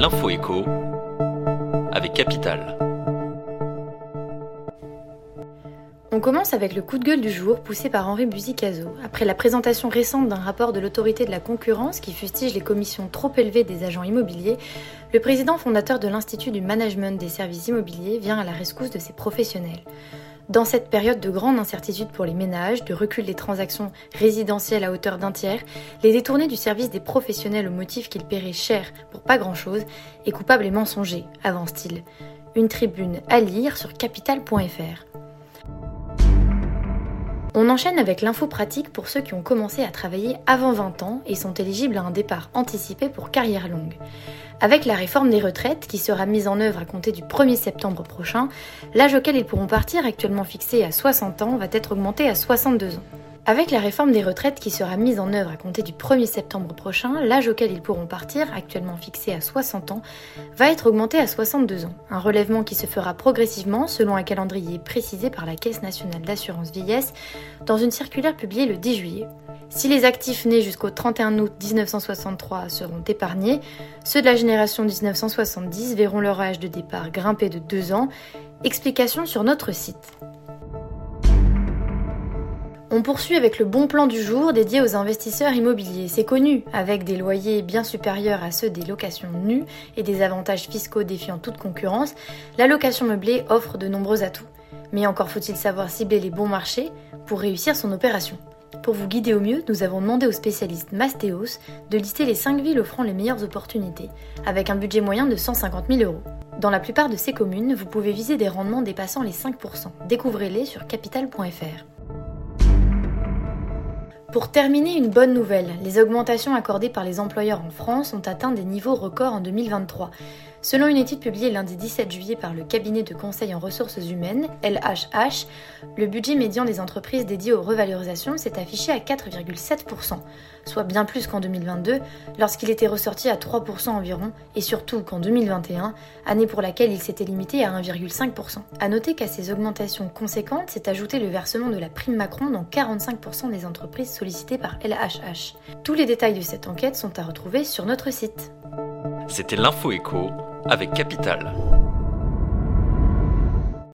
l'info écho avec Capital. On commence avec le coup de gueule du jour poussé par Henri Buzicazo. Après la présentation récente d'un rapport de l'autorité de la concurrence qui fustige les commissions trop élevées des agents immobiliers, le président fondateur de l'Institut du management des services immobiliers vient à la rescousse de ses professionnels. Dans cette période de grande incertitude pour les ménages, de recul des transactions résidentielles à hauteur d'un tiers, les détournés du service des professionnels au motif qu'ils paieraient cher pour pas grand-chose est coupable et mensonger, avance-t-il. Une tribune à lire sur capital.fr. On enchaîne avec l'info pratique pour ceux qui ont commencé à travailler avant 20 ans et sont éligibles à un départ anticipé pour carrière longue. Avec la réforme des retraites qui sera mise en œuvre à compter du 1er septembre prochain, l'âge auquel ils pourront partir, actuellement fixé à 60 ans, va être augmenté à 62 ans. Avec la réforme des retraites qui sera mise en œuvre à compter du 1er septembre prochain, l'âge auquel ils pourront partir, actuellement fixé à 60 ans, va être augmenté à 62 ans. Un relèvement qui se fera progressivement selon un calendrier précisé par la Caisse nationale d'assurance vieillesse dans une circulaire publiée le 10 juillet. Si les actifs nés jusqu'au 31 août 1963 seront épargnés, ceux de la génération 1970 verront leur âge de départ grimper de 2 ans. Explication sur notre site. On poursuit avec le bon plan du jour dédié aux investisseurs immobiliers. C'est connu, avec des loyers bien supérieurs à ceux des locations nues et des avantages fiscaux défiant toute concurrence, la location meublée offre de nombreux atouts. Mais encore faut-il savoir cibler les bons marchés pour réussir son opération. Pour vous guider au mieux, nous avons demandé au spécialiste Mastéos de lister les 5 villes offrant les meilleures opportunités, avec un budget moyen de 150 000 euros. Dans la plupart de ces communes, vous pouvez viser des rendements dépassant les 5%. Découvrez-les sur capital.fr. Pour terminer, une bonne nouvelle. Les augmentations accordées par les employeurs en France ont atteint des niveaux records en 2023. Selon une étude publiée lundi 17 juillet par le cabinet de conseil en ressources humaines, LHH, le budget médian des entreprises dédiées aux revalorisations s'est affiché à 4,7%, soit bien plus qu'en 2022, lorsqu'il était ressorti à 3% environ, et surtout qu'en 2021, année pour laquelle il s'était limité à 1,5%. A noter qu'à ces augmentations conséquentes s'est ajouté le versement de la prime Macron dans 45% des entreprises sollicitées par LHH. Tous les détails de cette enquête sont à retrouver sur notre site. C'était l'info écho avec Capital.